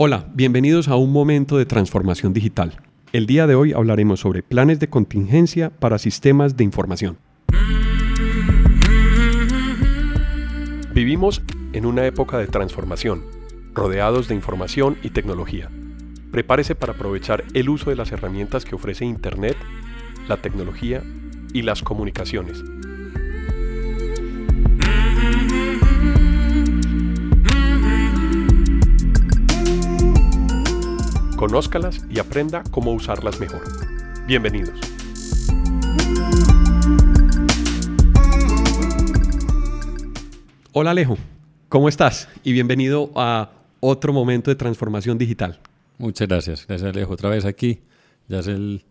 Hola, bienvenidos a un momento de transformación digital. El día de hoy hablaremos sobre planes de contingencia para sistemas de información. Vivimos en una época de transformación, rodeados de información y tecnología. Prepárese para aprovechar el uso de las herramientas que ofrece Internet, la tecnología y las comunicaciones Conózcalas y aprenda cómo usarlas mejor. Bienvenidos. Hola Alejo, ¿cómo estás? Y bienvenido a otro momento de transformación digital. Muchas gracias. Gracias Alejo. Otra vez aquí. Ya es el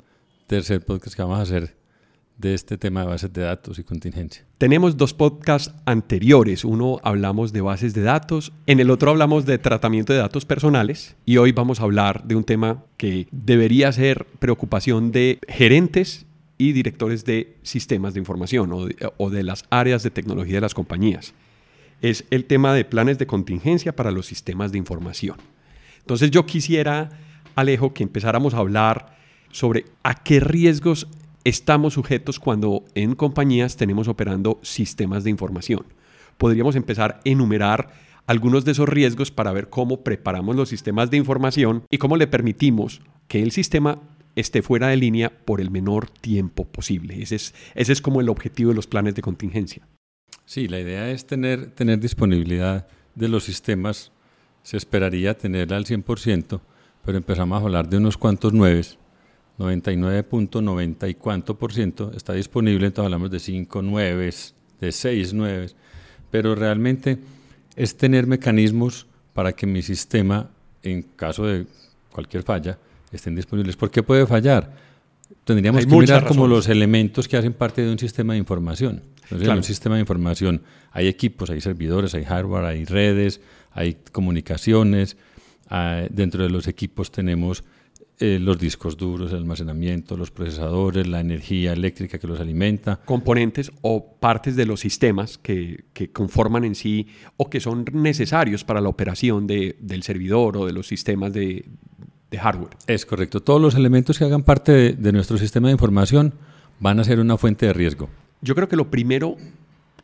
tercer podcast que vamos a hacer de este tema de bases de datos y contingencia. Tenemos dos podcasts anteriores. Uno hablamos de bases de datos, en el otro hablamos de tratamiento de datos personales y hoy vamos a hablar de un tema que debería ser preocupación de gerentes y directores de sistemas de información o de, o de las áreas de tecnología de las compañías. Es el tema de planes de contingencia para los sistemas de información. Entonces yo quisiera, Alejo, que empezáramos a hablar sobre a qué riesgos estamos sujetos cuando en compañías tenemos operando sistemas de información. Podríamos empezar a enumerar algunos de esos riesgos para ver cómo preparamos los sistemas de información y cómo le permitimos que el sistema esté fuera de línea por el menor tiempo posible. Ese es, ese es como el objetivo de los planes de contingencia. Sí, la idea es tener, tener disponibilidad de los sistemas. Se esperaría tenerla al 100%, pero empezamos a hablar de unos cuantos nueves 99.90 y cuánto por ciento está disponible, entonces hablamos de 5 9, de 6 9, pero realmente es tener mecanismos para que mi sistema, en caso de cualquier falla, estén disponibles. ¿Por qué puede fallar? Tendríamos que mirar como los elementos que hacen parte de un sistema de información. Entonces, en un sistema de información hay equipos, hay servidores, hay hardware, hay redes, hay comunicaciones. Ah, dentro de los equipos tenemos eh, los discos duros, el almacenamiento, los procesadores, la energía eléctrica que los alimenta. Componentes o partes de los sistemas que, que conforman en sí o que son necesarios para la operación de, del servidor o de los sistemas de, de, hardware. Es correcto. Todos los elementos que hagan parte de, de nuestro sistema de información van a ser una fuente de riesgo. Yo creo que lo primero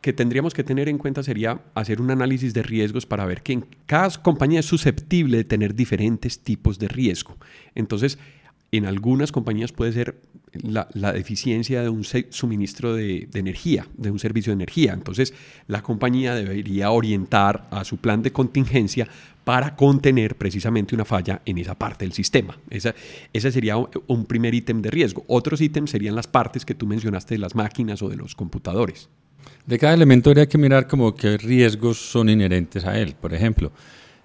que tendríamos que tener en cuenta sería hacer un análisis de riesgos para ver que cada compañía es susceptible de tener diferentes tipos de riesgo. Entonces, en algunas compañías puede ser la, deficiencia de un suministro de, energía, de un servicio de energía. Entonces, la compañía debería orientar a su plan de contingencia para contener precisamente una falla en esa parte del sistema. Esa, ese sería un primer ítem de riesgo. Otros ítems serían las partes que tú mencionaste de las máquinas o de los computadores. De cada elemento habría que mirar como qué riesgos son inherentes a él. Por ejemplo,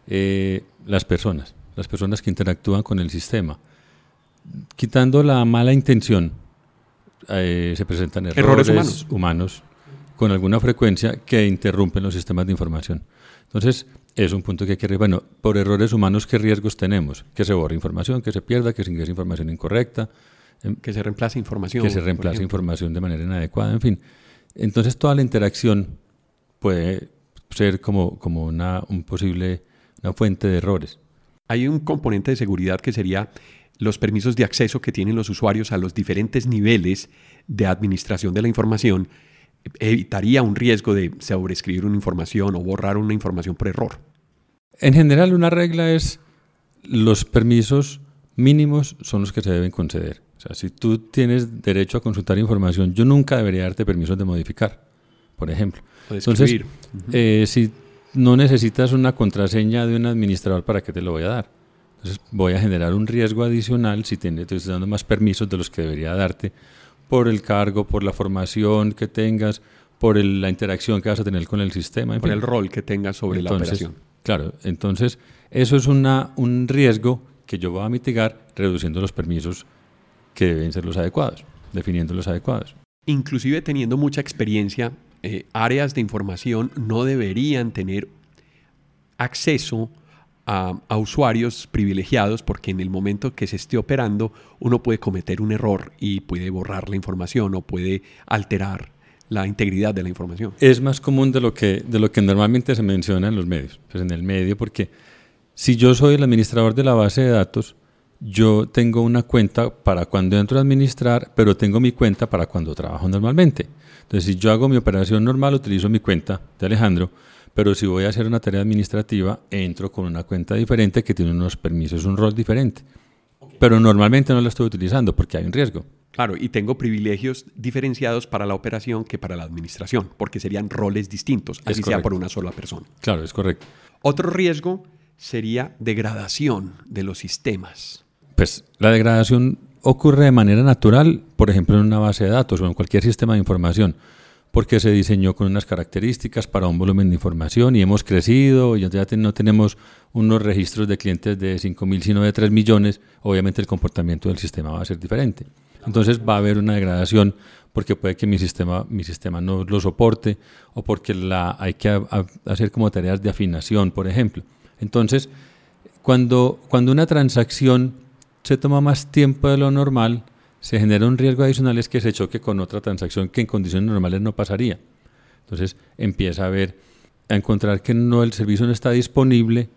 eh, las personas, las personas que interactúan con el sistema. Quitando la mala intención, eh, se presentan errores, humanos. con alguna frecuencia que interrumpen los sistemas de información. Entonces, es un punto que hay que Bueno, por errores humanos, ¿qué riesgos tenemos? Que se borre información, que se pierda, que se ingrese información incorrecta. Em, que se reemplace información. Que se reemplace información de manera inadecuada, en fin. Entonces toda la interacción puede ser como, como una, un posible, una fuente de errores. Hay un componente de seguridad que sería los permisos de acceso que tienen los usuarios a los diferentes niveles de administración de la información evitaría un riesgo de sobreescribir una información o borrar una información por error. En general, una regla es los permisos mínimos son los que se deben conceder. O sea, si tú tienes derecho a consultar información, yo nunca debería darte permisos de modificar, por ejemplo. Entonces, eh, si no necesitas una contraseña de un administrador, ¿para qué te lo voy a dar? Entonces, voy a generar un riesgo adicional si te, estoy dando más permisos de los que debería darte por el cargo, por la formación que tengas, por la interacción que vas a tener con el sistema. por el rol que tengas sobre la operación. Claro, entonces eso es una, un riesgo que yo voy a mitigar reduciendo los permisos que deben ser los adecuados, definiendo los adecuados. Inclusive teniendo mucha experiencia, eh, áreas de información no deberían tener acceso a, a, usuarios privilegiados porque en el momento que se esté operando uno puede cometer un error y puede borrar la información o puede alterar la integridad de la información. Es más común de lo que, de lo que normalmente se menciona en los medios, pues en el medio porque Si yo soy el administrador de la base de datos, yo tengo una cuenta para cuando entro a administrar, pero tengo mi cuenta para cuando trabajo normalmente. Entonces, si yo hago mi operación normal, utilizo mi cuenta de Alejandro, pero si voy a hacer una tarea administrativa, entro con una cuenta diferente que tiene unos permisos, un rol diferente. Pero normalmente no la estoy utilizando porque hay un riesgo. Claro, y tengo privilegios diferenciados para la operación que para la administración, porque serían roles distintos, así sea por una sola persona. Claro, es correcto. Otro riesgo sería degradación de los sistemas. Pues la degradación ocurre de manera natural, por ejemplo, en una base de datos o en cualquier sistema de información, porque se diseñó con unas características para un volumen de información y hemos crecido, y ya no tenemos unos registros de clientes de 5.000, sino de 3 millones, obviamente el comportamiento del sistema va a ser diferente. Entonces va a haber una degradación porque puede que mi sistema, mi sistema no lo soporte o porque la, hay que hacer como tareas de afinación, por ejemplo. Entonces, cuando, cuando una transacción se toma más tiempo de lo normal, se genera un riesgo adicional es que se choque con otra transacción que en condiciones normales no pasaría. Entonces empieza a ver, a encontrar que no, el servicio no está disponible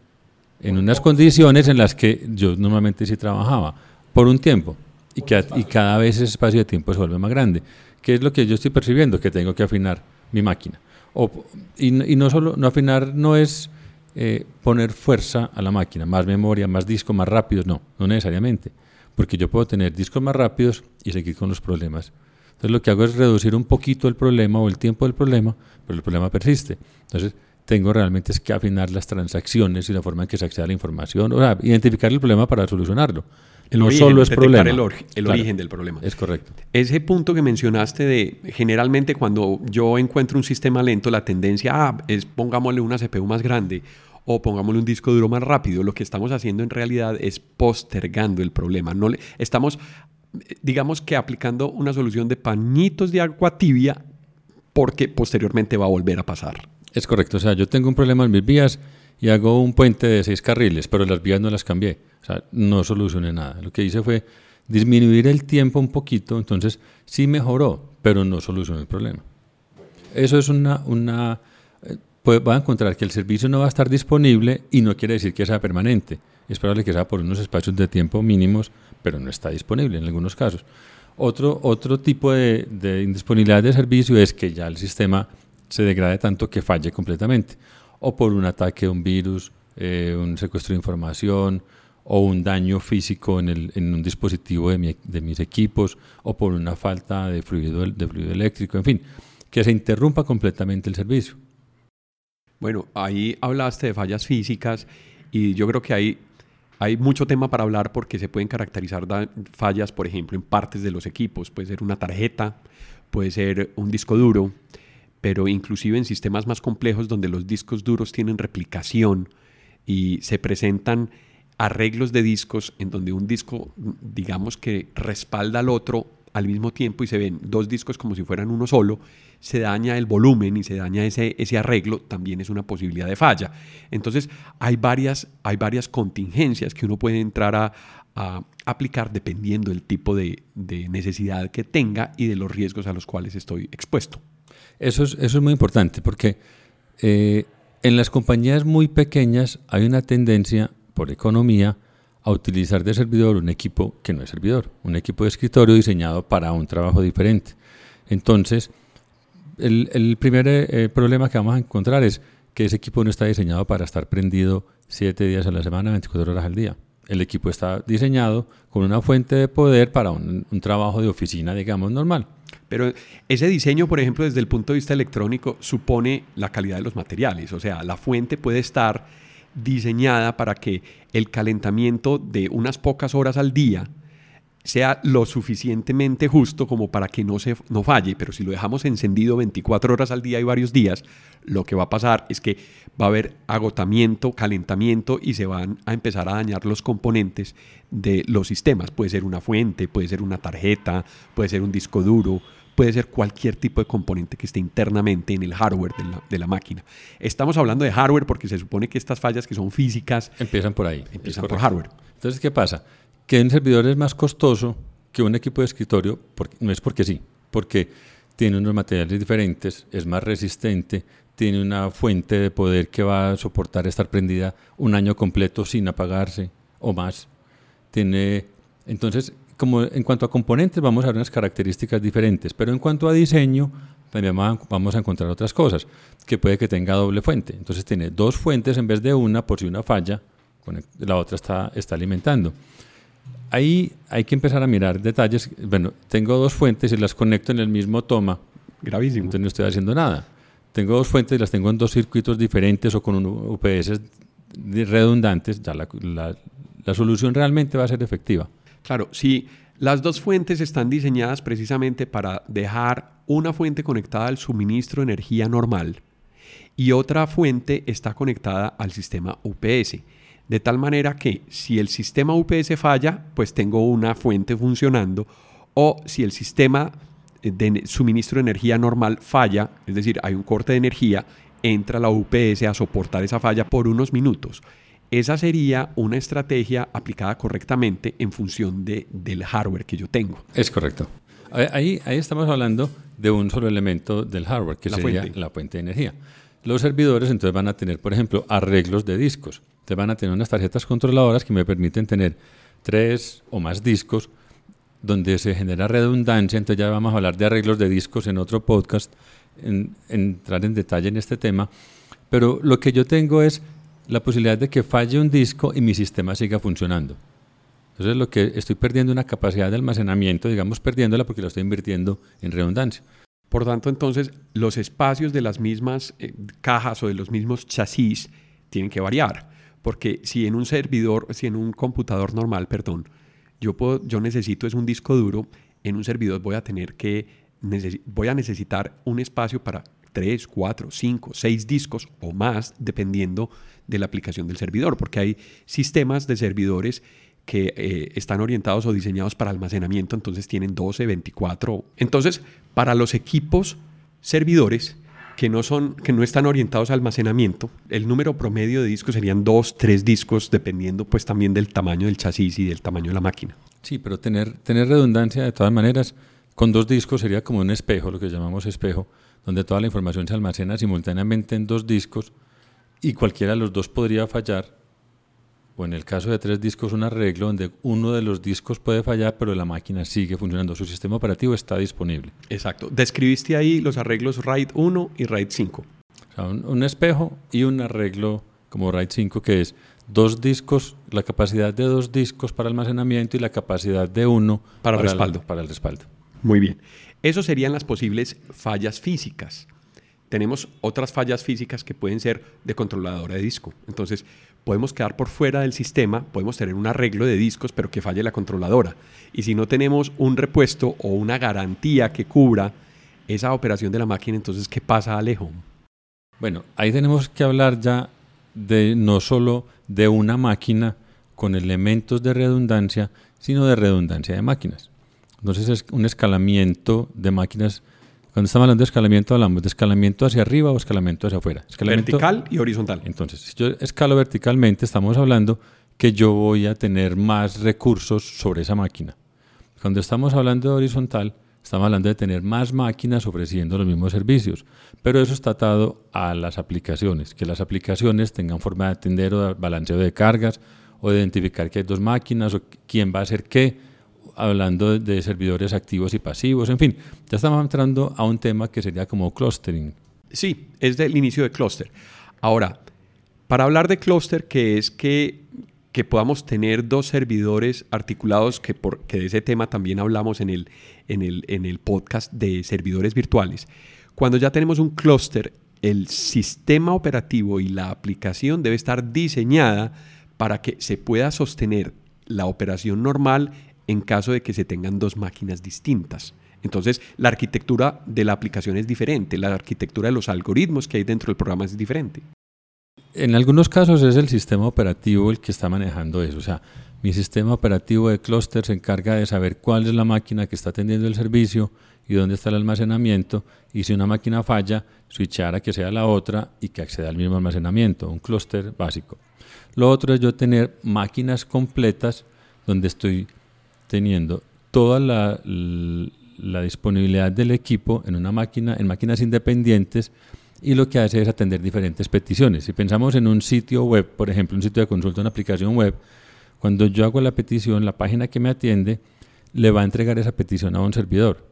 en unas condiciones en las que yo normalmente sí trabajaba por un tiempo y, que, y cada vez ese espacio de tiempo se vuelve más grande. ¿Qué es lo que yo estoy percibiendo? Que tengo que afinar mi máquina. O, y, y no solo, no afinar no es eh, poner fuerza a la máquina, más memoria, más disco, más rápidos, no, no necesariamente, porque yo puedo tener discos más rápidos y seguir con los problemas. Entonces lo que hago es reducir un poquito el problema o el tiempo del problema, pero el problema persiste. Entonces tengo realmente es que afinar las transacciones y la forma en que se accede a la información, o sea, identificar el problema para solucionarlo. El no solo es problema. El, el origen del problema. Es correcto. Ese punto que mencionaste de generalmente cuando yo encuentro un sistema lento, la tendencia ah, es pongámosle una CPU más grande o pongámosle un disco duro más rápido. Lo que estamos haciendo en realidad es postergando el problema. No le, estamos, digamos que aplicando una solución de pañitos de agua tibia porque posteriormente va a volver a pasar. Es correcto. O sea, yo tengo un problema en mis vías y hago un puente de seis carriles, pero las vías no las cambié. O sea, no solucioné nada. Lo que hice fue disminuir el tiempo un poquito, entonces sí mejoró, pero no solucionó el problema. Eso es una... una eh, va a encontrar que el servicio no va a estar disponible y no quiere decir que sea permanente. Es probable que sea por unos espacios de tiempo mínimos, pero no está disponible en algunos casos. Otro, otro tipo de, de indisponibilidad de servicio es que ya el sistema se degrade tanto que falle completamente o por un ataque, un virus, eh, un secuestro de información o un daño físico en, el, en un dispositivo de, mis equipos o por una falta de fluido, de fluido eléctrico, en fin, que se interrumpa completamente el servicio. Bueno, ahí hablaste de fallas físicas y yo creo que hay, hay mucho tema para hablar porque se pueden caracterizar fallas, por ejemplo, en partes de los equipos. Puede ser una tarjeta, puede ser un disco duro, pero inclusive en sistemas más complejos donde los discos duros tienen replicación y se presentan arreglos de discos en donde un disco, digamos que respalda al otro al mismo tiempo y se ven dos discos como si fueran uno solo, se daña el volumen y se daña ese, ese arreglo, también es una posibilidad de falla. Entonces hay varias, hay varias contingencias que uno puede entrar a, aplicar dependiendo del tipo de, de necesidad que tenga y de los riesgos a los cuales estoy expuesto. Eso es, eso es muy importante porque eh, en las compañías muy pequeñas hay una tendencia por economía a utilizar de servidor un equipo que no es servidor, un equipo de escritorio diseñado para un trabajo diferente. Entonces, el, primer eh, problema que vamos a encontrar es que ese equipo no está diseñado para estar prendido 7 días a la semana, 24 horas al día. El equipo está diseñado con una fuente de poder para un, un trabajo de oficina, digamos, normal. Pero ese diseño, por ejemplo, desde el punto de vista electrónico, supone la calidad de los materiales. O sea, la fuente puede estar diseñada para que el calentamiento de unas pocas horas al día sea lo suficientemente justo como para que no, se, no falle, pero si lo dejamos encendido 24 horas al día y varios días, lo que va a pasar es que va a haber agotamiento, calentamiento y se van a empezar a dañar los componentes de los sistemas. Puede ser una fuente, puede ser una tarjeta, puede ser un disco duro, puede ser cualquier tipo de componente que esté internamente en el hardware de la, máquina. Estamos hablando de hardware porque se supone que estas fallas que son físicas... Empiezan por ahí. Empiezan por hardware. Entonces, ¿qué pasa? Que un servidor es más costoso que un equipo de escritorio, porque, no es porque sí, porque tiene unos materiales diferentes, es más resistente, tiene una fuente de poder que va a soportar estar prendida un año completo sin apagarse o más. Tiene, entonces, como en cuanto a componentes vamos a ver unas características diferentes, pero en cuanto a diseño también vamos a encontrar otras cosas, que puede que tenga doble fuente. Entonces tiene dos fuentes en vez de una, por si una falla, la otra está, está alimentando. Ahí hay que empezar a mirar detalles. Bueno, tengo dos fuentes y las conecto en el mismo toma. Gravísimo. Entonces no estoy haciendo nada. Tengo dos fuentes y las tengo en dos circuitos diferentes o con UPS redundantes, ya la, la solución realmente va a ser efectiva. Claro, si las dos fuentes están diseñadas precisamente para dejar una fuente conectada al suministro de energía normal y otra fuente está conectada al sistema UPS. De tal manera que si el sistema UPS falla, pues tengo una fuente funcionando o si el sistema de suministro de energía normal falla, es decir, hay un corte de energía, entra la UPS a soportar esa falla por unos minutos. Esa sería una estrategia aplicada correctamente en función de, del hardware que yo tengo. Es correcto. Ahí, ahí estamos hablando de un solo elemento del hardware, que sería la fuente de energía. Los servidores entonces van a tener, por ejemplo, arreglos de discos. Entonces van a tener unas tarjetas controladoras que me permiten tener tres o más discos donde se genera redundancia. Entonces ya vamos a hablar de arreglos de discos en otro podcast, entrar en detalle en este tema. Pero lo que yo tengo es la posibilidad de que falle un disco y mi sistema siga funcionando. Entonces lo que estoy perdiendo una capacidad de almacenamiento, digamos perdiéndola porque la estoy invirtiendo en redundancia. Por tanto, entonces los espacios de las mismas eh, cajas o de los mismos chasis tienen que variar, porque si en un servidor, si en un computador normal, perdón, yo puedo, yo necesito es un disco duro, en un servidor voy a tener que voy a necesitar un espacio para 3, 4, 5, 6 discos o más, dependiendo de la aplicación del servidor, porque hay sistemas de servidores que eh, están orientados o diseñados para almacenamiento, entonces tienen 12, 24. Entonces, para los equipos servidores que no, son, que no están orientados a almacenamiento, el número promedio de discos serían 2, 3 discos, dependiendo pues también del tamaño del chasis y del tamaño de la máquina. Sí, pero tener, tener redundancia de todas maneras, con dos discos sería como un espejo, lo que llamamos espejo, donde toda la información se almacena simultáneamente en dos discos y cualquiera de los dos podría fallar, o en el caso de tres discos un arreglo donde uno de los discos puede fallar, pero la máquina sigue funcionando, su sistema operativo está disponible. Exacto. Describiste ahí los arreglos RAID 1 y RAID 5. O sea, un, espejo y un arreglo como RAID 5 que es dos discos, la capacidad de dos discos para almacenamiento y la capacidad de uno para, respaldo. para el respaldo. Muy bien. Eso serían las posibles fallas físicas. Tenemos otras fallas físicas que pueden ser de controladora de disco. Entonces, podemos quedar por fuera del sistema, podemos tener un arreglo de discos, pero que falle la controladora. Y si no tenemos un repuesto o una garantía que cubra esa operación de la máquina, entonces, ¿qué pasa, Alejo? Bueno, ahí tenemos que hablar ya de no solo de una máquina con elementos de redundancia, sino de redundancia de máquinas. Entonces es un escalamiento de máquinas. Cuando estamos hablando de escalamiento, hablamos de escalamiento hacia arriba o escalamiento hacia afuera. vertical y horizontal. Entonces, si yo escalo verticalmente, estamos hablando que yo voy a tener más recursos sobre esa máquina. Cuando estamos hablando de horizontal, estamos hablando de tener más máquinas ofreciendo los mismos servicios. Pero eso está atado a las aplicaciones, que las aplicaciones tengan forma de atender o de balanceo de cargas o de identificar que hay dos máquinas o quién va a hacer qué hablando de servidores activos y pasivos, en fin, ya estamos entrando a un tema que sería como clustering. Sí, es del inicio de cluster. Ahora, para hablar de cluster, que es que, que podamos tener dos servidores articulados, que, por, que de ese tema también hablamos en el, en, el, en el podcast de servidores virtuales, cuando ya tenemos un cluster, el sistema operativo y la aplicación debe estar diseñada para que se pueda sostener la operación normal en caso de que se tengan dos máquinas distintas. Entonces, la arquitectura de la aplicación es diferente, la arquitectura de los algoritmos que hay dentro del programa es diferente. En algunos casos es el sistema operativo el que está manejando eso. O sea, mi sistema operativo de clúster se encarga de saber cuál es la máquina que está atendiendo el servicio y dónde está el almacenamiento. Y si una máquina falla, switchar a que sea la otra y que acceda al mismo almacenamiento, un clúster básico. Lo otro es yo tener máquinas completas donde estoy teniendo toda la, disponibilidad del equipo en una máquina, en máquinas independientes y lo que hace es atender diferentes peticiones. Si pensamos en un sitio web, por ejemplo, un sitio de consulta, una aplicación web, cuando yo hago la petición, la página que me atiende le va a entregar esa petición a un servidor.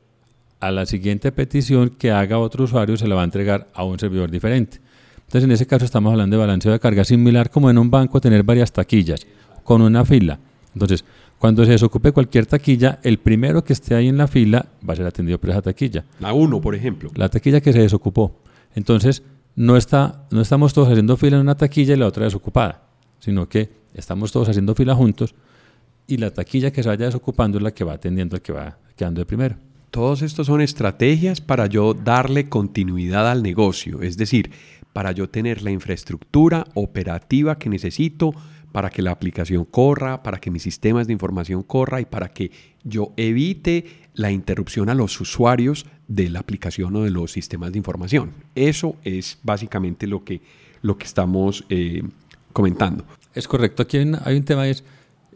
A la siguiente petición que haga otro usuario se la va a entregar a un servidor diferente. Entonces, en ese caso estamos hablando de balanceo de carga similar como en un banco tener varias taquillas con una fila. Entonces, cuando se desocupe cualquier taquilla, el primero que esté ahí en la fila va a ser atendido por esa taquilla. La 1, por ejemplo. La taquilla que se desocupó. Entonces, no, está, no estamos todos haciendo fila en una taquilla y la otra desocupada, sino que estamos todos haciendo fila juntos y la taquilla que se vaya desocupando es la que va atendiendo al que va quedando de primero. Todos estos son estrategias para yo darle continuidad al negocio, es decir, para yo tener la infraestructura operativa que necesito para que la aplicación corra, para que mis sistemas de información corra y para que yo evite la interrupción a los usuarios de la aplicación o de los sistemas de información. Eso es básicamente lo que, lo que estamos eh, comentando. Es correcto. Aquí hay un tema, es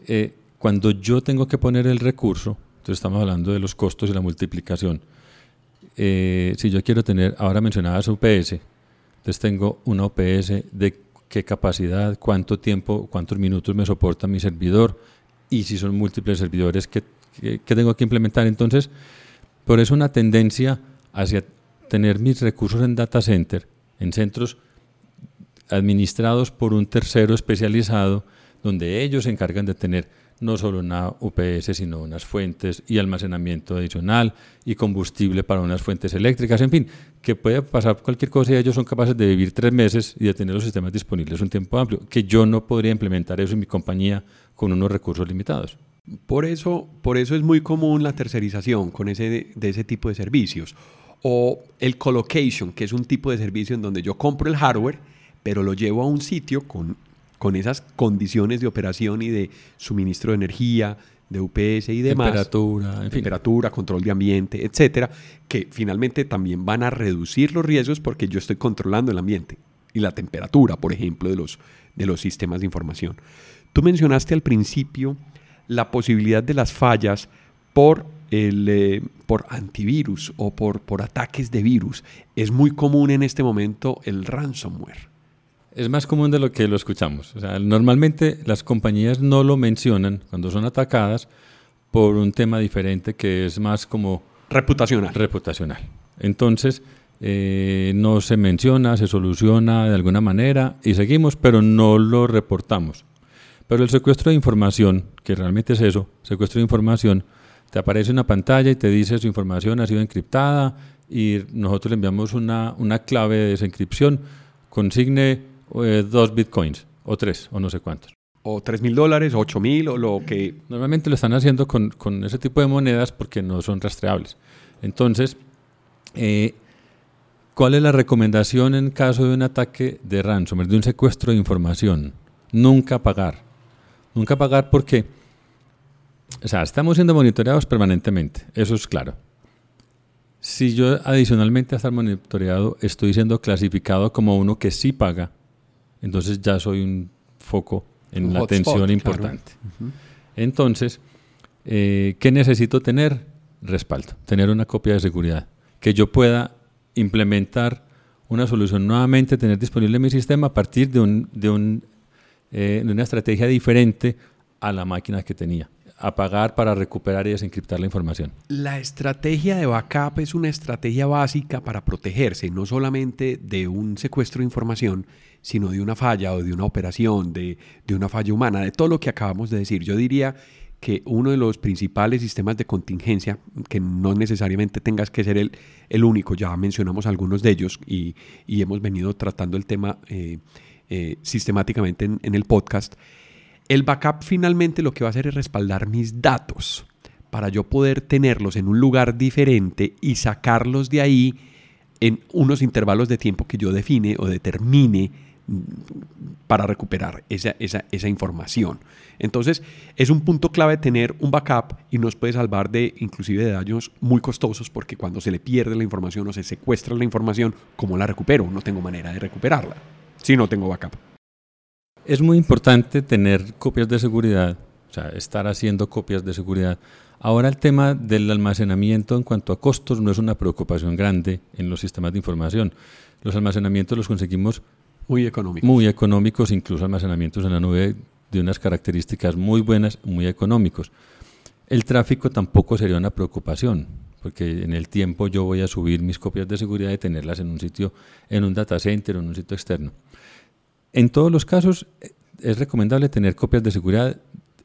eh, cuando yo tengo que poner el recurso, entonces estamos hablando de los costos y la multiplicación. Eh, si yo quiero tener, ahora mencionabas UPS, entonces tengo una UPS de qué capacidad, cuánto tiempo, cuántos minutos me soporta mi servidor y si son múltiples servidores que, tengo que implementar. Entonces, por eso una tendencia hacia tener mis recursos en data center, en centros administrados por un tercero especializado, donde ellos se encargan de tener no solo una UPS, sino unas fuentes y almacenamiento adicional y combustible para unas fuentes eléctricas, en fin, que puede pasar cualquier cosa y ellos son capaces de vivir tres meses y de tener los sistemas disponibles un tiempo amplio, que yo no podría implementar eso en mi compañía con unos recursos limitados. Por eso, por eso es muy común la tercerización con ese, de ese tipo de servicios. O el colocation, que es un tipo de servicio en donde yo compro el hardware, pero lo llevo a un sitio con con esas condiciones de operación y de suministro de energía, de UPS y demás. Temperatura, Temperatura, control de ambiente, etcétera, que finalmente también van a reducir los riesgos porque yo estoy controlando el ambiente y la temperatura, por ejemplo, de los, de los sistemas de información. Tú mencionaste al principio la posibilidad de las fallas por, el, eh, por antivirus o por, por ataques de virus. Es muy común en este momento el ransomware. Es más común de lo que lo escuchamos. normalmente las compañías no lo mencionan cuando son atacadas por un tema diferente que es más como... Reputacional. Reputacional. Entonces, eh, no se menciona, se soluciona de alguna manera y seguimos, pero no lo reportamos. Pero el secuestro de información, que realmente es eso, secuestro de información, te aparece una pantalla y te dice su información ha sido encriptada y nosotros le enviamos una, una clave de desencripción, consigne eh, dos bitcoins, o tres, o no sé cuántos. O tres mil dólares, ocho mil, o lo que... Normalmente lo están haciendo con, con, ese tipo de monedas porque no son rastreables. Entonces, eh, ¿cuál es la recomendación en caso de un ataque de ransomware, de un secuestro de información? Nunca pagar. Nunca pagar porque, o sea, estamos siendo monitoreados permanentemente, eso es claro. Si yo adicionalmente a estar monitoreado estoy siendo clasificado como uno que sí paga, entonces ya soy un foco en la atención importante. Entonces, eh, ¿qué necesito tener? Respaldo, tener una copia de seguridad, que yo pueda implementar una solución nuevamente, tener disponible mi sistema a partir de, un, de, un, eh, de una estrategia diferente a la máquina que tenía apagar para recuperar y desencriptar la información. La estrategia de backup es una estrategia básica para protegerse no solamente de un secuestro de información, sino de una falla o de una operación, de, una falla humana, de todo lo que acabamos de decir. Yo diría que uno de los principales sistemas de contingencia, que no necesariamente tengas que ser el, el único, ya mencionamos algunos de ellos y, hemos venido tratando el tema eh, eh, sistemáticamente en el podcast, el backup finalmente lo que va a hacer es respaldar mis datos para yo poder tenerlos en un lugar diferente y sacarlos de ahí en unos intervalos de tiempo que yo define o determine mm, para recuperar esa, esa, información. Entonces, es un punto clave tener un backup y nos puede salvar de inclusive de daños muy costosos porque cuando se le pierde la información o se secuestra la información, ¿cómo la recupero? No tengo manera de recuperarla si no tengo backup es muy importante tener copias de seguridad, sea, estar haciendo copias de seguridad. Ahora el tema del almacenamiento en cuanto a costos no es una preocupación grande en los sistemas de información. Los almacenamientos los conseguimos muy económicos. Muy económicos, incluso almacenamientos en la nube de unas características muy buenas, muy económicos. El tráfico tampoco sería una preocupación, porque en el tiempo yo voy a subir mis copias de seguridad y tenerlas en un sitio, en un data center o en un sitio externo. En todos los casos eh, es recomendable tener copias de seguridad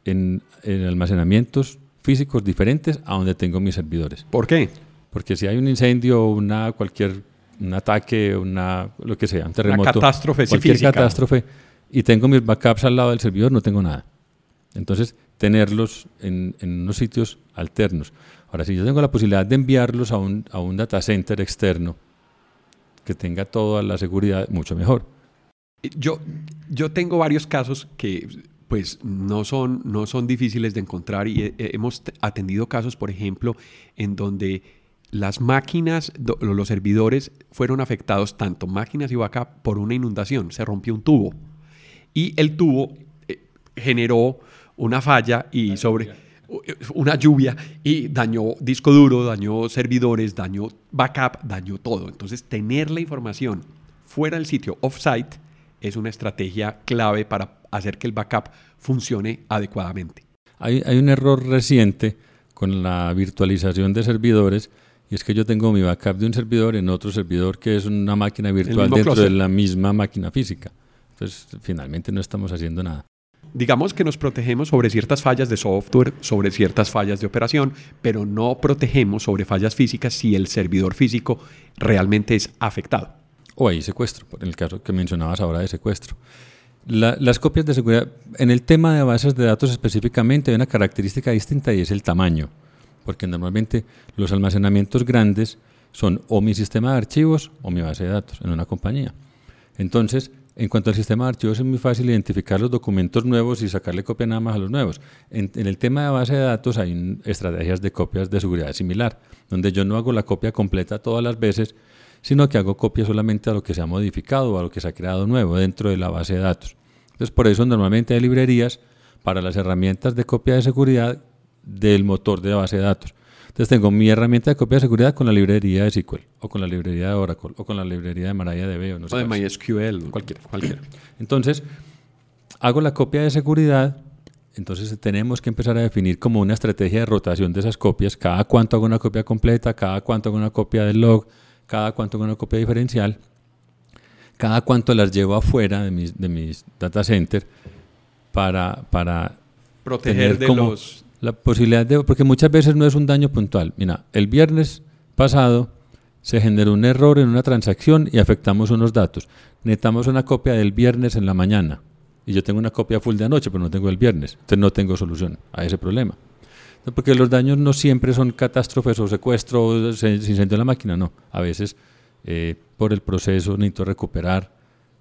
en, almacenamientos físicos diferentes a donde tengo mis servidores. ¿Por qué? Porque si hay un incendio, una cualquier un ataque, una lo que sea, un terremoto, una catástrofe cualquier catástrofe y tengo mis backups al lado del servidor, no tengo nada. Entonces, tenerlos en, en, unos sitios alternos. Ahora, si yo tengo la posibilidad de enviarlos a un, a un data center externo que tenga toda la seguridad, mucho mejor. Yo, yo tengo varios casos que pues no son, no son difíciles de encontrar y hemos atendido casos, por ejemplo, en donde las máquinas, los servidores fueron afectados, tanto máquinas y backup, por una inundación, se rompió un tubo y el tubo eh, generó una falla y sobre una lluvia y dañó disco duro, dañó servidores, dañó backup, dañó todo. Entonces, tener la información fuera del sitio offsite es una estrategia clave para hacer que el backup funcione adecuadamente. Hay, hay un error reciente con la virtualización de servidores y es que yo tengo mi backup de un servidor en otro servidor que es una máquina virtual dentro de la misma máquina física. Entonces, finalmente no estamos haciendo nada. Digamos que nos protegemos sobre ciertas fallas de software, sobre ciertas fallas de operación, pero no protegemos sobre fallas físicas si el servidor físico realmente es afectado. O hay secuestro, en el caso que mencionabas ahora de secuestro. las copias de seguridad, en el tema de bases de datos específicamente hay una característica distinta y es el tamaño, porque normalmente los almacenamientos grandes son o mi sistema de archivos o mi base de datos en una compañía. Entonces, en cuanto al sistema de archivos es muy fácil identificar los documentos nuevos y sacarle copia nada más a los nuevos. En, el tema de base de datos hay estrategias de copias de seguridad similar, donde yo no hago la copia completa todas las veces, sino que hago copia solamente a lo que se ha modificado o a lo que se ha creado nuevo dentro de la base de datos. Entonces, por eso normalmente hay librerías para las herramientas de copia de seguridad del motor de base de datos. Entonces tengo mi herramienta de copia de seguridad con la librería de SQL, o con la librería de Oracle, o con la librería de MariaDB, o no sé. O de MySQL, cualquiera, cualquiera. Entonces, hago la copia de seguridad, entonces tenemos que empezar a definir como una estrategia de rotación de esas copias, cada cuánto hago una copia completa, cada cuánto hago una copia del log, cada cuánto hago una copia diferencial, cada cuánto las llevo afuera de mis, de mis data center para, para proteger de los la posibilidad de, porque muchas veces no es un daño puntual. Mira, el viernes pasado se generó un error en una transacción y afectamos unos datos. Necesitamos una copia del viernes en la mañana. Y yo tengo una copia full de anoche, pero no tengo el viernes. Entonces no tengo solución a ese problema. Porque los daños no siempre son catástrofes o secuestro se, incendió la máquina, no. A veces eh, por el proceso necesito recuperar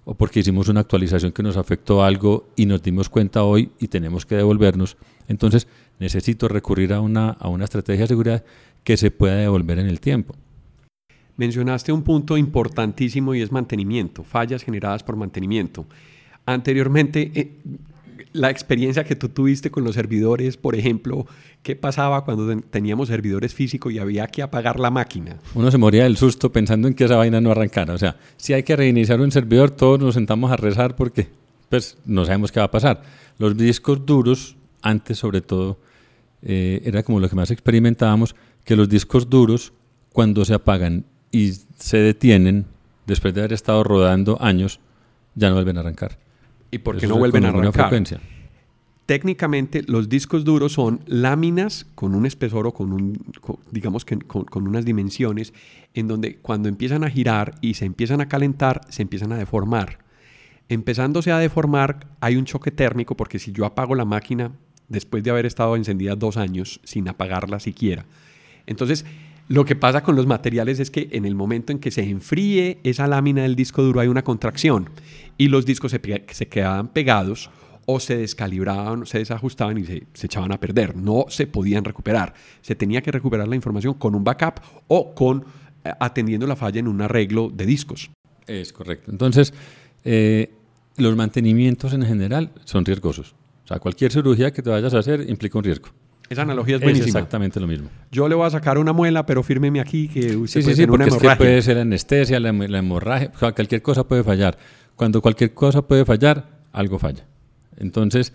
o porque hicimos una actualización que nos afectó algo y nos dimos cuenta hoy y tenemos que devolvernos. Entonces necesito recurrir a una, a una estrategia de seguridad que se pueda devolver en el tiempo. Mencionaste un punto importantísimo y es mantenimiento, fallas generadas por mantenimiento. Anteriormente, eh, la experiencia que tú tuviste con los servidores, por ejemplo, ¿qué pasaba cuando teníamos servidores físicos y había que apagar la máquina? Uno se moría del susto pensando en que esa vaina no arrancara. O sea, si hay que reiniciar un servidor, todos nos sentamos a rezar porque pues no sabemos qué va a pasar. Los discos duros, antes sobre todo, eh, era como lo que más experimentábamos, que los discos duros, cuando se apagan y se detienen, después de haber estado rodando años, ya no vuelven a arrancar. ¿Y por qué no vuelven a arrancar? Técnicamente, los discos duros son láminas con un espesor o con un, digamos que con, unas dimensiones, en donde cuando empiezan a girar y se empiezan a calentar, se empiezan a deformar. Empezándose a deformar, hay un choque térmico, porque si yo apago la máquina después de haber estado encendida dos años sin apagarla siquiera, entonces lo que pasa con los materiales es que en el momento en que se enfríe esa lámina del disco duro hay una contracción y los discos se, se quedaban pegados o se descalibraban, se desajustaban y se, echaban a perder. No se podían recuperar. Se tenía que recuperar la información con un backup o con eh, atendiendo la falla en un arreglo de discos. Es correcto. Entonces, eh, los mantenimientos en general son riesgosos. O sea, cualquier cirugía que te vayas a hacer implica un riesgo. Esa analogía es buenísima. Es exactamente lo mismo. Yo le voy a sacar una muela, pero fírmeme aquí que usted sí, puede sí, sí, porque Es que puede ser la anestesia, la, hemorragia, cualquier cosa puede fallar. Cuando cualquier cosa puede fallar, algo falla. Entonces,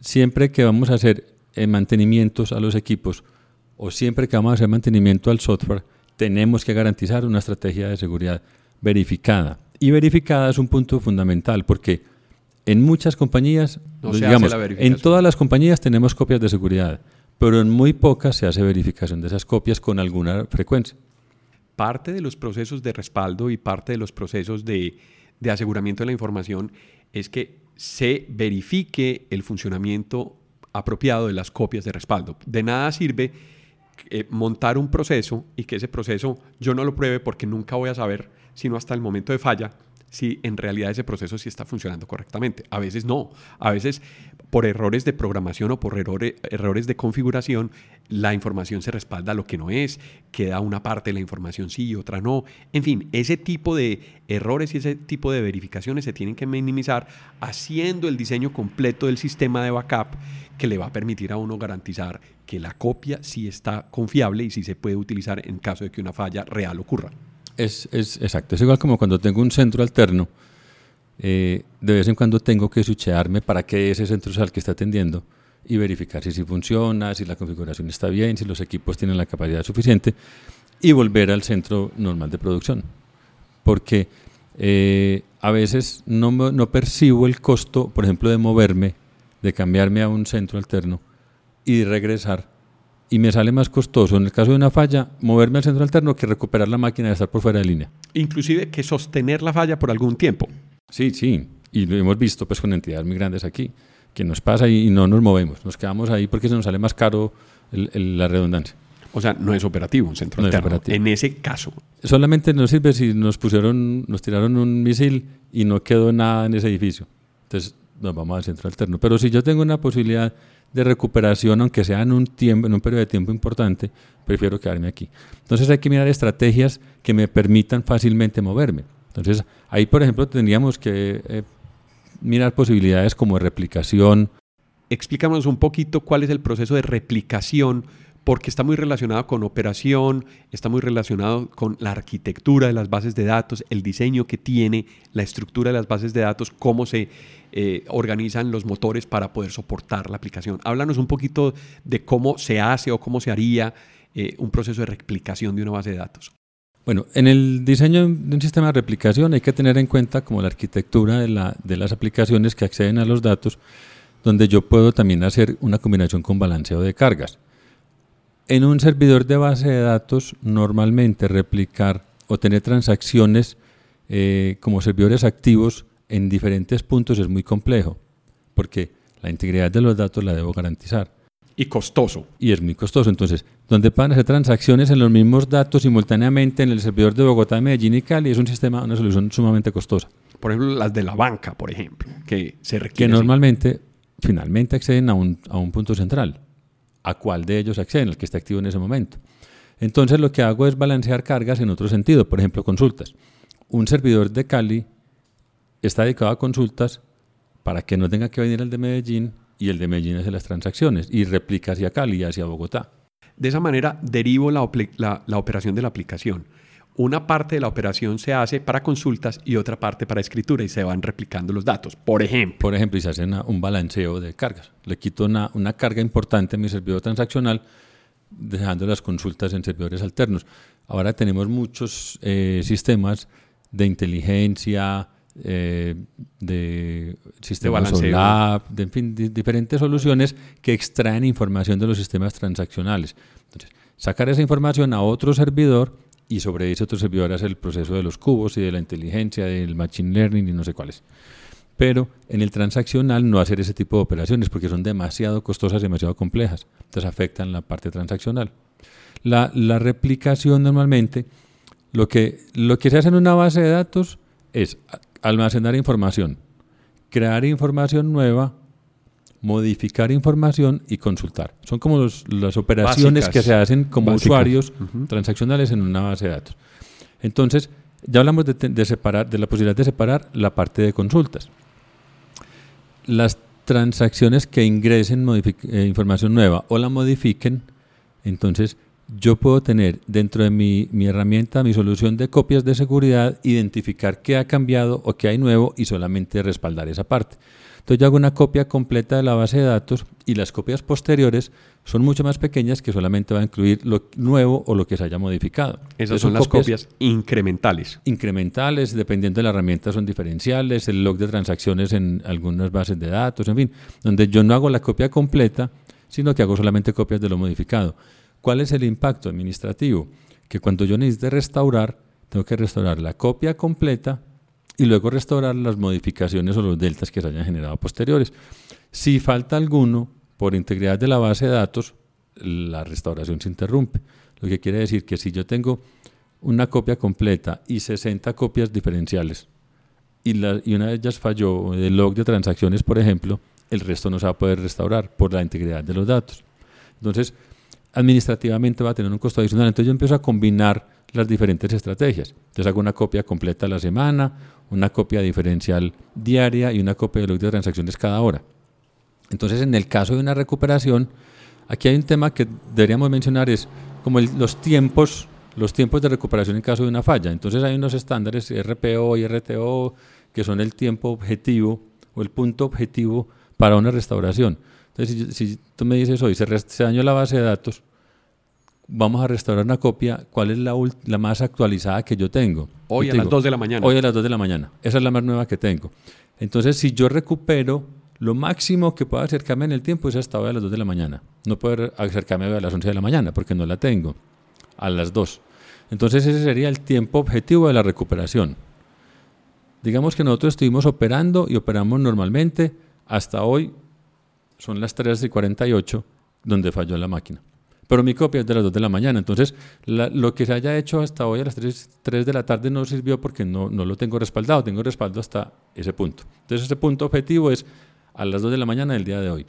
siempre que vamos a hacer eh, mantenimientos a los equipos o siempre que vamos a hacer mantenimiento al software, tenemos que garantizar una estrategia de seguridad verificada. Y verificada es un punto fundamental porque en muchas compañías, digamos, en todas las compañías tenemos copias de seguridad pero en muy pocas se hace verificación de esas copias con alguna frecuencia. Parte de los procesos de respaldo y parte de los procesos de, aseguramiento de la información es que se verifique el funcionamiento apropiado de las copias de respaldo. De nada sirve eh, montar un proceso y que ese proceso yo no lo pruebe porque nunca voy a saber, sino hasta el momento de falla, si en realidad ese proceso sí está funcionando correctamente. A veces no. A veces por errores de programación o por errores, errores de configuración, la información se respalda a lo que no es, queda una parte de la información sí y otra no. En fin, ese tipo de errores y ese tipo de verificaciones se tienen que minimizar haciendo el diseño completo del sistema de backup que le va a permitir a uno garantizar que la copia sí está confiable y sí se puede utilizar en caso de que una falla real ocurra. Es, es exacto, es igual como cuando tengo un centro alterno eh, de vez en cuando tengo que switchearme para que ese centro sea el que está atendiendo y verificar si, si funciona, si la configuración está bien, si los equipos tienen la capacidad suficiente y volver al centro normal de producción. Porque eh, a veces no, no percibo el costo, por ejemplo, de moverme, de cambiarme a un centro alterno y regresar y me sale más costoso en el caso de una falla moverme al centro alterno que recuperar la máquina y estar por fuera de línea. Inclusive que sostener la falla por algún tiempo. Sí, sí, y lo hemos visto pues con entidades muy grandes aquí, que nos pasa y, no nos movemos, nos quedamos ahí porque se nos sale más caro la redundancia. O sea, no es operativo un centro alterno. En ese caso. Solamente nos sirve si nos pusieron, nos tiraron un misil y no quedó nada en ese edificio. Entonces nos vamos al centro alterno. Pero si yo tengo una posibilidad de recuperación, aunque sea en un tiempo, en un periodo de tiempo importante, prefiero quedarme aquí. Entonces hay que mirar estrategias que me permitan fácilmente moverme. Entonces, ahí, por ejemplo, tendríamos que eh, mirar posibilidades como replicación. Explícanos un poquito cuál es el proceso de replicación, porque está muy relacionado con operación, está muy relacionado con la arquitectura de las bases de datos, el diseño que tiene, la estructura de las bases de datos, cómo se eh, organizan los motores para poder soportar la aplicación. Háblanos un poquito de cómo se hace o cómo se haría eh, un proceso de replicación de una base de datos. Bueno, en el diseño de un sistema de replicación hay que tener en cuenta como la arquitectura de, la, de las aplicaciones que acceden a los datos, donde yo puedo también hacer una combinación con balanceo de cargas. En un servidor de base de datos, normalmente replicar o tener transacciones eh, como servidores activos en diferentes puntos es muy complejo, porque la integridad de los datos la debo garantizar. Y costoso. Y es muy costoso. Entonces, donde puedan hacer transacciones en los mismos datos simultáneamente en el servidor de Bogotá, Medellín y Cali, es un sistema, una solución sumamente costosa. Por ejemplo, las de la banca, por ejemplo, que se requiere. Que normalmente, finalmente acceden a un, a un punto central. ¿A cuál de ellos acceden? El que está activo en ese momento. Entonces, lo que hago es balancear cargas en otro sentido. Por ejemplo, consultas. Un servidor de Cali está dedicado a consultas para que no tenga que venir el de Medellín y el de Medellín hace las transacciones y replica hacia Cali y hacia Bogotá. De esa manera derivo la, la, operación de la aplicación. Una parte de la operación se hace para consultas y otra parte para escritura y se van replicando los datos. Por ejemplo. Por ejemplo, y se hace un balanceo de cargas. Le quito una, una carga importante en mi servidor transaccional dejando las consultas en servidores alternos. Ahora tenemos muchos eh, sistemas de inteligencia, eh, de sistemas de OLAP, de, en fin, diferentes soluciones que extraen información de los sistemas transaccionales. Entonces, sacar esa información a otro servidor y sobre ese otro servidor hacer el proceso de los cubos y de la inteligencia, del machine learning y no sé cuáles. Pero en el transaccional no hacer ese tipo de operaciones porque son demasiado costosas, demasiado complejas. Entonces afectan la parte transaccional. La, la replicación normalmente, lo que, lo que se hace en una base de datos es almacenar información, crear información nueva, modificar información y consultar. Son como las operaciones que se hacen como usuarios transaccionales en una base de datos. Entonces, ya hablamos de, separar, de la posibilidad de separar la parte de consultas. Las transacciones que ingresen eh, información nueva o la modifiquen, entonces yo puedo tener dentro de mi, mi, herramienta, mi solución de copias de seguridad, identificar qué ha cambiado o qué hay nuevo y solamente respaldar esa parte. Entonces yo hago una copia completa de la base de datos y las copias posteriores son mucho más pequeñas que solamente va a incluir lo nuevo o lo que se haya modificado. Esas son, las copias, incrementales. Incrementales, dependiendo de la herramienta son diferenciales, el log de transacciones en algunas bases de datos, en fin, donde yo no hago la copia completa, sino que hago solamente copias de lo modificado. ¿Cuál es el impacto administrativo? Que cuando yo necesite restaurar, tengo que restaurar la copia completa y luego restaurar las modificaciones o los deltas que se hayan generado posteriores. Si falta alguno, por integridad de la base de datos, la restauración se interrumpe. Lo que quiere decir que si yo tengo una copia completa y 60 copias diferenciales y, y una de ellas falló del log de transacciones, por ejemplo, el resto no se va a poder restaurar por la integridad de los datos. Entonces, administrativamente va a tener un costo adicional. Entonces yo empiezo a combinar las diferentes estrategias. Entonces hago una copia completa a la semana, una copia diferencial diaria y una copia de log de transacciones cada hora. Entonces en el caso de una recuperación, aquí hay un tema que deberíamos mencionar, es como los tiempos los tiempos de recuperación en caso de una falla. Entonces hay unos estándares RPO y RTO que son el tiempo objetivo o el punto objetivo para una restauración. Entonces, si, tú me dices hoy, se, se, dañó la base de datos, vamos a restaurar una copia, ¿cuál es la, la más actualizada que yo tengo? Hoy a las 2 de la mañana. Hoy a las 2 de la mañana. Esa es la más nueva que tengo. Entonces, si yo recupero, lo máximo que puedo acercarme en el tiempo es hasta hoy a las 2 de la mañana. No puedo acercarme a las 11 de la mañana porque no la tengo. A las 2. Entonces, ese sería el tiempo objetivo de la recuperación. Digamos que nosotros estuvimos operando y operamos normalmente hasta hoy son las 3 y 48 donde falló la máquina. Pero mi copia es de las 2 de la mañana. Entonces, lo que se haya hecho hasta hoy a las 3, 3 de la tarde no sirvió porque no, no, lo tengo respaldado. Tengo respaldo hasta ese punto. Entonces, ese punto objetivo es a las 2 de la mañana del día de hoy.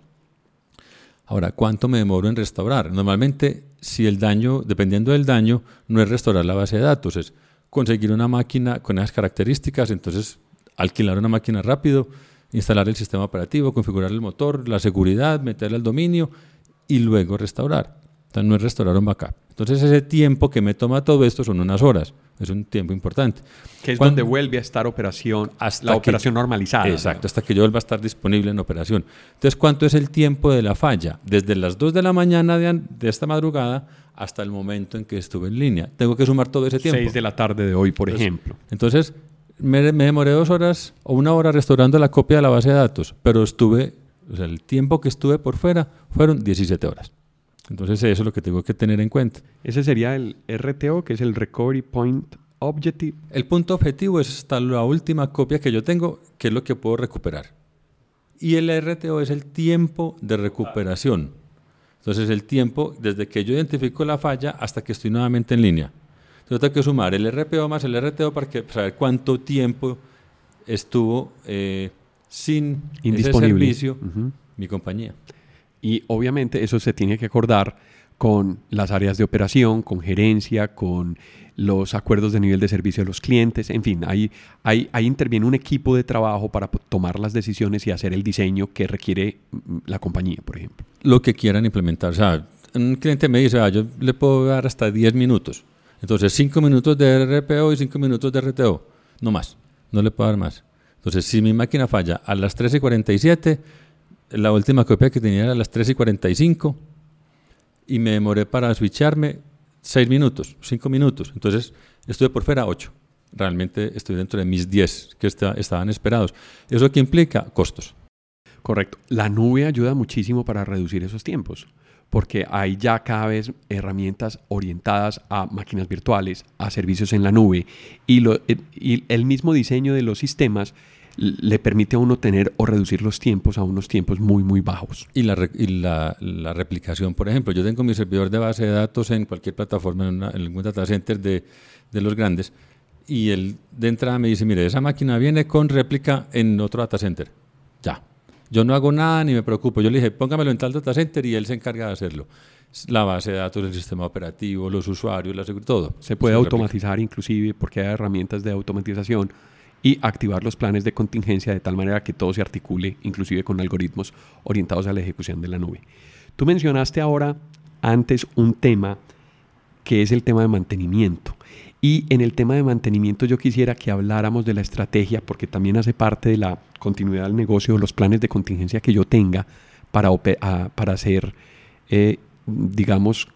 Ahora, ¿cuánto me demoro en restaurar? Normalmente, si el daño, dependiendo del daño, no es restaurar la base de datos, es conseguir una máquina con esas características, entonces alquilar una máquina rápido, instalar el sistema operativo, configurar el motor, la seguridad, meterle al dominio y luego restaurar. Entonces no es restaurar un backup. Entonces ese tiempo que me toma todo esto son unas horas. Es un tiempo importante. Que es donde vuelve a estar operación, hasta la operación normalizada. Exacto, hasta que yo vuelva a estar disponible en operación. Entonces, ¿cuánto es el tiempo de la falla? Desde las 2 de la mañana de, de esta madrugada hasta el momento en que estuve en línea. Tengo que sumar todo ese tiempo. 6 de la tarde de hoy, por ejemplo. Entonces, me, demoré dos horas o una hora restaurando la copia de la base de datos, pero estuve, o sea, el tiempo que estuve por fuera fueron 17 horas. Entonces eso es lo que tengo que tener en cuenta. Ese sería el RTO, que es el Recovery Point Objective. El punto objetivo es hasta la última copia que yo tengo, que es lo que puedo recuperar. Y el RTO es el tiempo de recuperación. Entonces el tiempo desde que yo identifico la falla hasta que estoy nuevamente en línea. Yo tengo que sumar el RPO más el RTO para que, saber cuánto tiempo estuvo eh, sin ese servicio mi compañía. Y obviamente eso se tiene que acordar con las áreas de operación, con gerencia, con los acuerdos de nivel de servicio de los clientes, en fin, ahí, ahí, ahí, interviene un equipo de trabajo para tomar las decisiones y hacer el diseño que requiere mm, la compañía, por ejemplo. Lo que quieran implementar. O sea, un cliente me dice, ah, yo le puedo dar hasta 10 minutos. Entonces, 5 minutos de RPO y 5 minutos de RTO. No más. No le puedo dar más. Entonces, si mi máquina falla a las 3 y 47, la última copia que tenía era a las 3 y 45 y me demoré para switcharme 6 minutos, 5 minutos. Entonces, estuve por fuera 8. Realmente estoy dentro de mis 10 que estaban esperados. ¿Eso qué implica? Costos. Correcto. La nube ayuda muchísimo para reducir esos tiempos porque hay ya cada vez herramientas orientadas a máquinas virtuales, a servicios en la nube, y, eh, el mismo diseño de los sistemas le permite a uno tener o reducir los tiempos a unos tiempos muy, muy bajos. Y la, replicación, por ejemplo, yo tengo mi servidor de base de datos en cualquier plataforma, en, un data center de, de, los grandes, y él de entrada me dice, mire, esa máquina viene con réplica en otro data center. Ya, yo no hago nada ni me preocupo. Yo le dije, póngamelo en tal data center y él se encarga de hacerlo. La base de datos, el sistema operativo, los usuarios, la seguridad, todo. Se puede automatizar inclusive porque hay herramientas de automatización y activar los planes de contingencia de tal manera que todo se articule, inclusive con algoritmos orientados a la ejecución de la nube. Tú mencionaste ahora antes un tema que es el tema de mantenimiento. Y en el tema de mantenimiento yo quisiera que habláramos de la estrategia, porque también hace parte de la continuidad del negocio, los planes de contingencia que yo tenga para, para hacer, eh, digamos,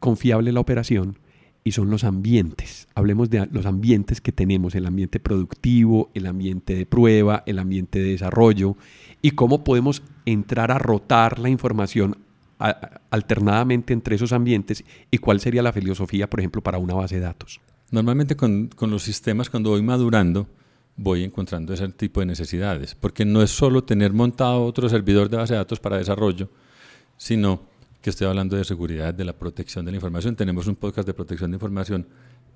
confiable la operación y son los ambientes. Hablemos de los ambientes que tenemos, el ambiente productivo, el ambiente de prueba, el ambiente de desarrollo y cómo podemos entrar a rotar la información alternadamente entre esos ambientes y cuál sería la filosofía, por ejemplo, para una base de datos. Normalmente con, con los sistemas, cuando voy madurando, voy encontrando ese tipo de necesidades, porque no es solo tener montado otro servidor de base de datos para desarrollo, sino que estoy hablando de seguridad, de la protección de la información. Tenemos un podcast de protección de información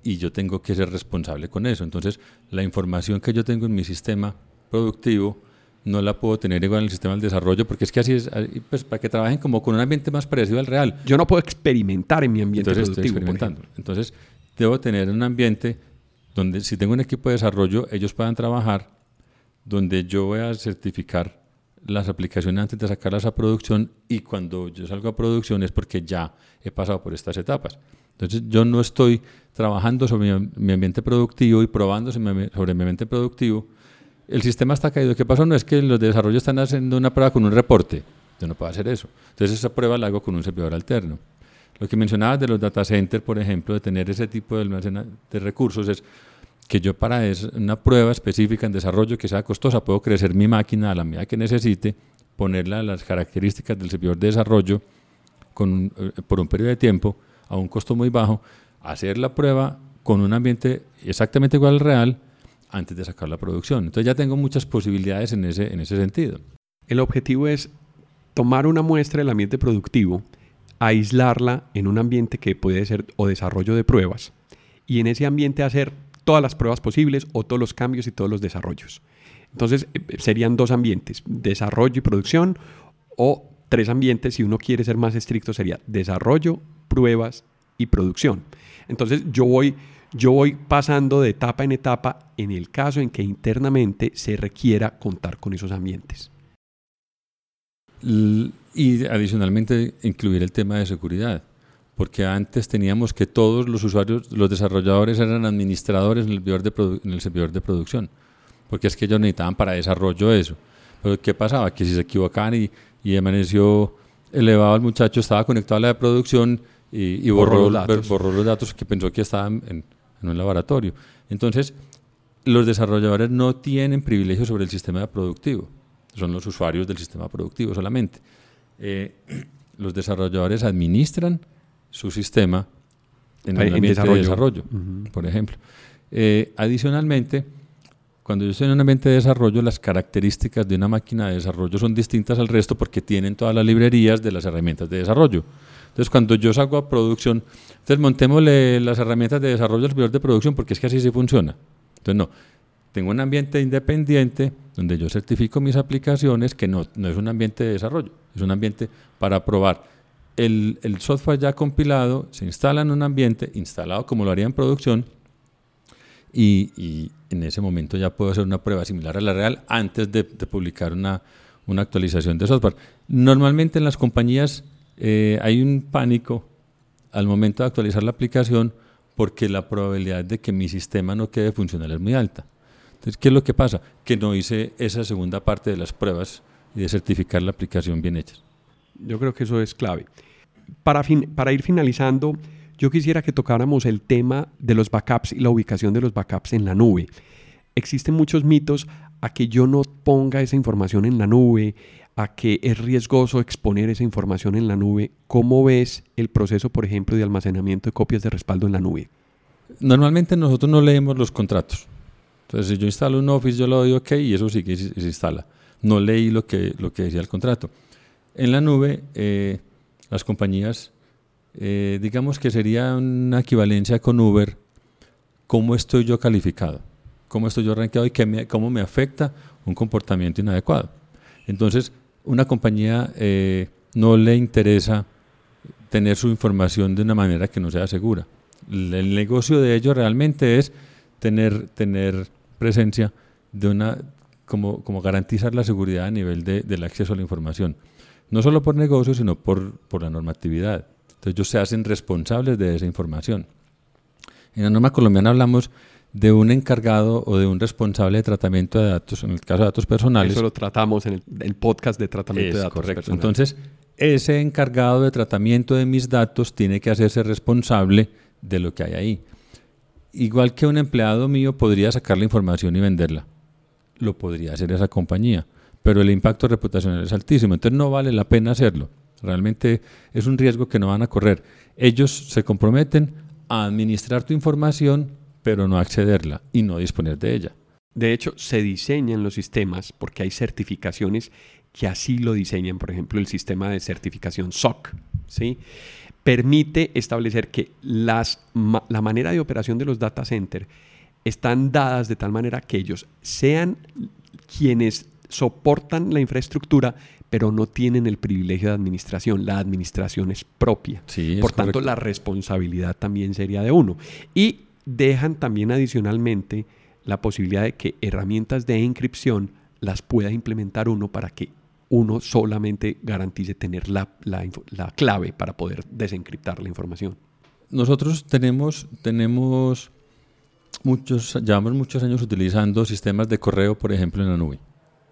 y yo tengo que ser responsable con eso. Entonces, la información que yo tengo en mi sistema productivo no la puedo tener igual en el sistema del desarrollo, porque es que así es, pues para que trabajen como con un ambiente más parecido al real. Yo no puedo experimentar en mi ambiente Entonces, productivo. Estoy experimentando. Entonces, debo tener un ambiente donde si tengo un equipo de desarrollo, ellos puedan trabajar, donde yo voy a certificar las aplicaciones antes de sacarlas a producción y cuando yo salgo a producción es porque ya he pasado por estas etapas. Entonces yo no estoy trabajando sobre mi, ambiente productivo y probando sobre mi ambiente productivo. El sistema está caído. ¿Qué pasó? No es que los desarrollos están haciendo una prueba con un reporte. Yo no puedo hacer eso. Entonces esa prueba la hago con un servidor alterno. Lo que mencionabas de los data centers, por ejemplo, de tener ese tipo de, de recursos es que yo para una prueba específica en desarrollo que sea costosa puedo crecer mi máquina a la medida que necesite, ponerla a las características del servidor de desarrollo eh, por un periodo de tiempo a un costo muy bajo, hacer la prueba con un ambiente exactamente igual al real antes de sacar la producción. Entonces ya tengo muchas posibilidades en ese, en ese sentido. El objetivo es tomar una muestra del ambiente productivo, aislarla en un ambiente que puede ser o desarrollo de pruebas, y en ese ambiente hacer todas las pruebas posibles o todos los cambios y todos los desarrollos. Entonces eh, eh, serían dos ambientes, desarrollo y producción, o tres ambientes, si uno quiere ser más estricto, sería desarrollo, pruebas y producción. Entonces yo voy, yo voy pasando de etapa en etapa en el caso en que internamente se requiera contar con esos ambientes. Y adicionalmente incluir el tema de seguridad porque antes teníamos que todos los usuarios, los desarrolladores eran administradores en el servidor de, en el servidor de producción, porque es que ellos necesitaban para desarrollo eso. Pero ¿qué pasaba? Que si se equivocaban y, y amaneció elevado el muchacho, estaba conectado a la de producción y, borró, los datos. borró, los datos. que pensó que estaban en, un laboratorio. Entonces, los desarrolladores no tienen privilegio sobre el sistema productivo, son los usuarios del sistema productivo solamente. Eh, los desarrolladores administran su sistema en el ambiente desarrollo. de desarrollo, por ejemplo. Eh, adicionalmente, cuando yo estoy en un ambiente de desarrollo, las características de una máquina de desarrollo son distintas al resto porque tienen todas las librerías de las herramientas de desarrollo. Entonces, cuando yo salgo a producción, entonces montémosle las herramientas de desarrollo al servidor de producción porque es que así sí funciona. Entonces, no. Tengo un ambiente independiente donde yo certifico mis aplicaciones que no, no es un ambiente de desarrollo, es un ambiente para probar el, software ya compilado se instala en un ambiente instalado como lo haría en producción y, en ese momento ya puedo hacer una prueba similar a la real antes de, publicar una, actualización de software. Normalmente en las compañías eh, hay un pánico al momento de actualizar la aplicación porque la probabilidad de que mi sistema no quede funcional es muy alta. Entonces, ¿qué es lo que pasa? Que no hice esa segunda parte de las pruebas y de certificar la aplicación bien hecha. Yo creo que eso es clave. Para, para ir finalizando, yo quisiera que tocáramos el tema de los backups y la ubicación de los backups en la nube. Existen muchos mitos a que yo no ponga esa información en la nube, a que es riesgoso exponer esa información en la nube. ¿Cómo ves el proceso, por ejemplo, de almacenamiento de copias de respaldo en la nube? Normalmente nosotros no leemos los contratos. Entonces, si yo instalo un Office, yo lo doy OK y eso sí que se, instala. No leí lo que, lo que decía el contrato. En la nube, eh, las compañías, eh, digamos que sería una equivalencia con Uber, ¿cómo estoy yo calificado? ¿Cómo estoy yo rankeado y qué cómo me afecta un comportamiento inadecuado? Entonces, una compañía eh, no le interesa tener su información de una manera que no sea segura. El negocio de ellos realmente es tener, tener presencia de una, como, como garantizar la seguridad a nivel de, del acceso a la información. No solo por negocio, sino por, por la normatividad. Entonces ellos se hacen responsables de esa información. En la norma colombiana hablamos de un encargado o de un responsable de tratamiento de datos, en el caso de datos personales. Eso lo tratamos en el, podcast de tratamiento de datos correcto. Entonces, ese encargado de tratamiento de mis datos tiene que hacerse responsable de lo que hay ahí. Igual que un empleado mío podría sacar la información y venderla. Lo podría hacer esa compañía, pero el impacto reputacional es altísimo, entonces no vale la pena hacerlo. Realmente es un riesgo que no van a correr. Ellos se comprometen a administrar tu información pero no accederla y no disponer de ella. De hecho, se diseñan los sistemas porque hay certificaciones que así lo diseñan. Por ejemplo, el sistema de certificación SOC, ¿sí? Permite establecer que las, la manera de operación de los data centers están dadas de tal manera que ellos sean quienes soportan la infraestructura, pero no tienen el privilegio de administración. La administración es propia. Por tanto, la responsabilidad también sería de uno. Y dejan también adicionalmente la posibilidad de que herramientas de encripción las pueda implementar uno para que uno solamente garantice tener la, clave para poder desencriptar la información. Nosotros tenemos, tenemos muchos, llevamos muchos años utilizando sistemas de correo, por ejemplo, en la nube.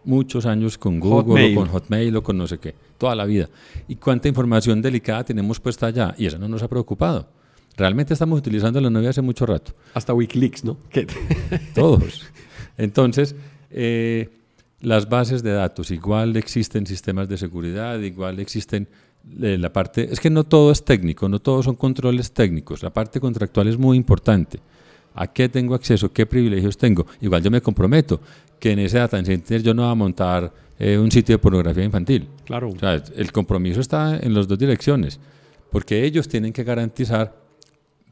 Muchos años con Google o con Hotmail o con no sé qué, toda la vida. ¿Y cuánta información delicada tenemos puesta allá? Y eso no nos ha preocupado. Realmente estamos utilizando la nube hace mucho rato. Hasta Wikileaks, ¿no? Todos. Entonces, eh, las bases de datos, igual existen sistemas de seguridad, igual existen eh, la parte... Es que no todo es técnico, no todos son controles técnicos. La parte contractual es muy importante. ¿A qué tengo acceso? ¿Qué privilegios tengo? Igual yo me comprometo que en ese data center yo no voy a montar eh, un sitio de pornografía infantil. Claro. O sea, el compromiso está en las dos direcciones, porque ellos tienen que garantizar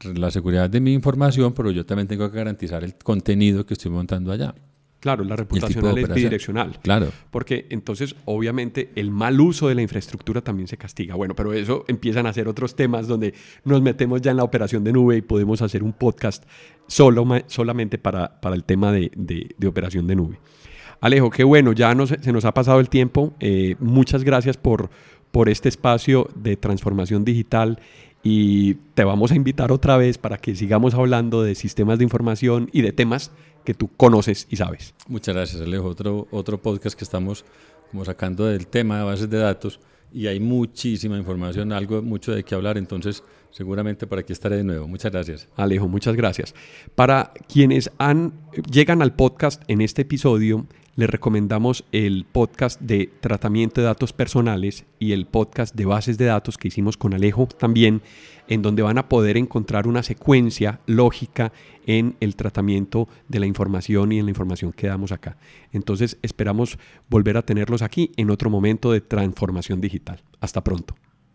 la seguridad de mi información, pero yo también tengo que garantizar el contenido que estoy montando allá. Claro, la reputación es bidireccional. Claro. Porque entonces, obviamente, el mal uso de la infraestructura también se castiga. Bueno, pero eso empiezan a ser otros temas donde nos metemos ya en la operación de nube y podemos hacer un podcast solo, solamente para, para el tema de, de, operación de nube. Alejo, qué bueno, ya se nos ha pasado el tiempo. Eh, muchas gracias por, por este espacio de transformación digital y te vamos a invitar otra vez para que sigamos hablando de sistemas de información y de temas que tú conoces y sabes. Muchas gracias, Alejo. Otro, otro podcast que estamos como sacando del tema de bases de datos y hay muchísima información, algo mucho de qué hablar, entonces seguramente por aquí estaré de nuevo. Muchas gracias. Alejo, muchas gracias. Para quienes han, llegan al podcast en este episodio, les recomendamos el podcast de tratamiento de datos personales y el podcast de bases de datos que hicimos con Alejo también, en donde van a poder encontrar una secuencia lógica en el tratamiento de la información y en la información que damos acá. Entonces esperamos volver a tenerlos aquí en otro momento de transformación digital. Hasta pronto.